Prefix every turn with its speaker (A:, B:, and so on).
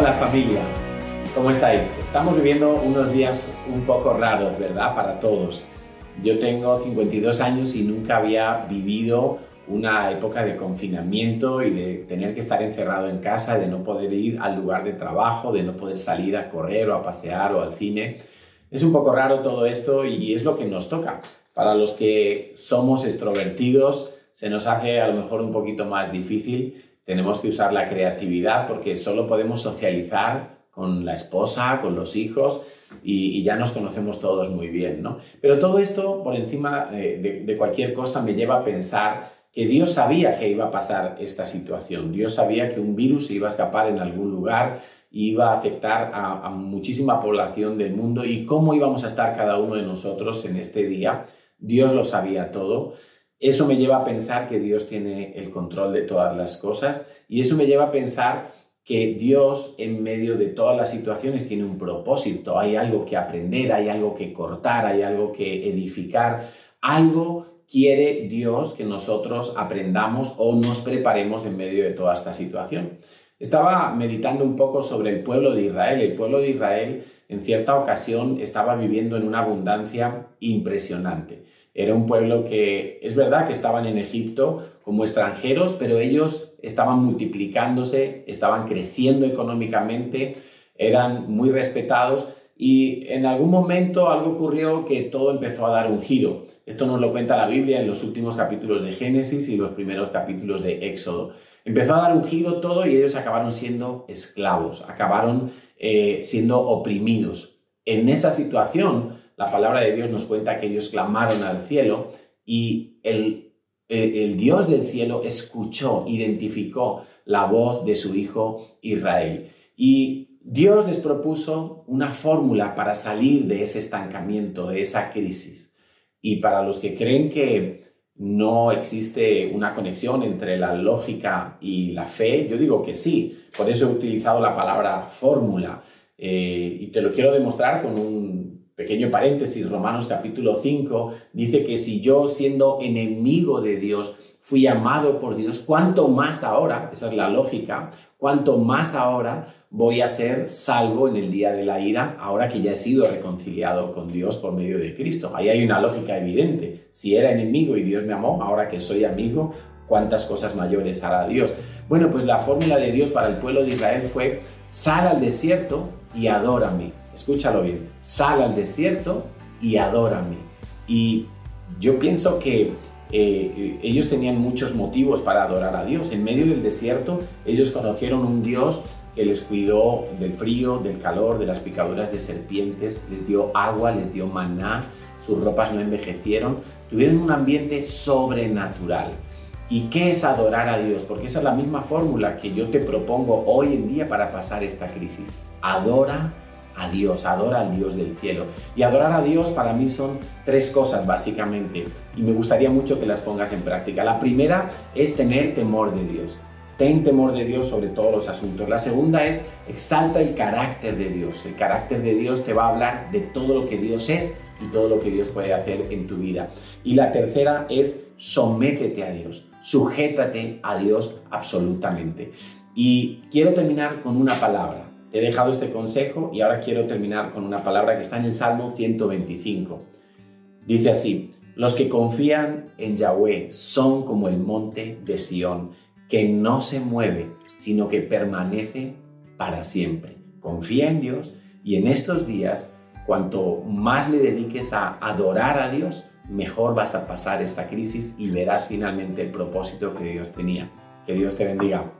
A: familia, ¿cómo estáis? Estamos viviendo unos días un poco raros, ¿verdad? Para todos. Yo tengo 52 años y nunca había vivido una época de confinamiento y de tener que estar encerrado en casa, de no poder ir al lugar de trabajo, de no poder salir a correr o a pasear o al cine. Es un poco raro todo esto y es lo que nos toca. Para los que somos extrovertidos, se nos hace a lo mejor un poquito más difícil. Tenemos que usar la creatividad porque solo podemos socializar con la esposa, con los hijos y, ya nos conocemos todos muy bien, ¿no? Pero todo esto, por encima de, de cualquier cosa, me lleva a pensar que Dios sabía que iba a pasar esta situación. Dios sabía que un virus iba a escapar en algún lugar, iba a afectar a, muchísima población del mundo y cómo íbamos a estar cada uno de nosotros en este día. Dios lo sabía todo. Eso me lleva a pensar que Dios tiene el control de todas las cosas y eso me lleva a pensar que Dios en medio de todas las situaciones tiene un propósito, hay algo que aprender, hay algo que cortar, hay algo que edificar, algo quiere Dios que nosotros aprendamos o nos preparemos en medio de toda esta situación. Estaba meditando un poco sobre el pueblo de Israel. El pueblo de Israel en cierta ocasión estaba viviendo en una abundancia impresionante. Era un pueblo que es verdad que estaban en Egipto como extranjeros, pero ellos estaban multiplicándose, estaban creciendo económicamente, eran muy respetados y en algún momento algo ocurrió que todo empezó a dar un giro. Esto nos lo cuenta la Biblia en los últimos capítulos de Génesis y los primeros capítulos de Éxodo. Empezó a dar un giro todo y ellos acabaron siendo esclavos, acabaron eh, siendo oprimidos. En esa situación, la palabra de Dios nos cuenta que ellos clamaron al cielo y el, el Dios del cielo escuchó, identificó la voz de su hijo Israel. Y Dios les propuso una fórmula para salir de ese estancamiento, de esa crisis. Y para los que creen que no existe una conexión entre la lógica y la fe, yo digo que sí. Por eso he utilizado la palabra fórmula. Eh, y te lo quiero demostrar con un pequeño paréntesis. Romanos capítulo 5 dice que si yo siendo enemigo de Dios fui amado por Dios, cuánto más ahora, esa es la lógica, cuánto más ahora voy a ser salvo en el día de la ira, ahora que ya he sido reconciliado con Dios por medio de Cristo. Ahí hay una lógica evidente. Si era enemigo y Dios me amó, ahora que soy amigo, ¿cuántas cosas mayores hará Dios? Bueno, pues la fórmula de Dios para el pueblo de Israel fue, sal al desierto y adórame. Escúchalo bien, sal al desierto y adórame. Y yo pienso que eh, ellos tenían muchos motivos para adorar a Dios. En medio del desierto, ellos conocieron un Dios que les cuidó del frío, del calor, de las picaduras de serpientes, les dio agua, les dio maná, sus ropas no envejecieron, tuvieron un ambiente sobrenatural. ¿Y qué es adorar a Dios? Porque esa es la misma fórmula que yo te propongo hoy en día para pasar esta crisis. Adora a Dios, adora al Dios del cielo. Y adorar a Dios para mí son tres cosas básicamente y me gustaría mucho que las pongas en práctica. La primera es tener temor de Dios. Ten temor de Dios sobre todos los asuntos. La segunda es exalta el carácter de Dios. El carácter de Dios te va a hablar de todo lo que Dios es y todo lo que Dios puede hacer en tu vida. Y la tercera es sométete a Dios. Sujétate a Dios absolutamente. Y quiero terminar con una palabra. He dejado este consejo y ahora quiero terminar con una palabra que está en el Salmo 125. Dice así, los que confían en Yahweh son como el monte de Sión que no se mueve, sino que permanece para siempre. Confía en Dios y en estos días, cuanto más le dediques a adorar a Dios, mejor vas a pasar esta crisis y verás finalmente el propósito que Dios tenía. Que Dios te bendiga.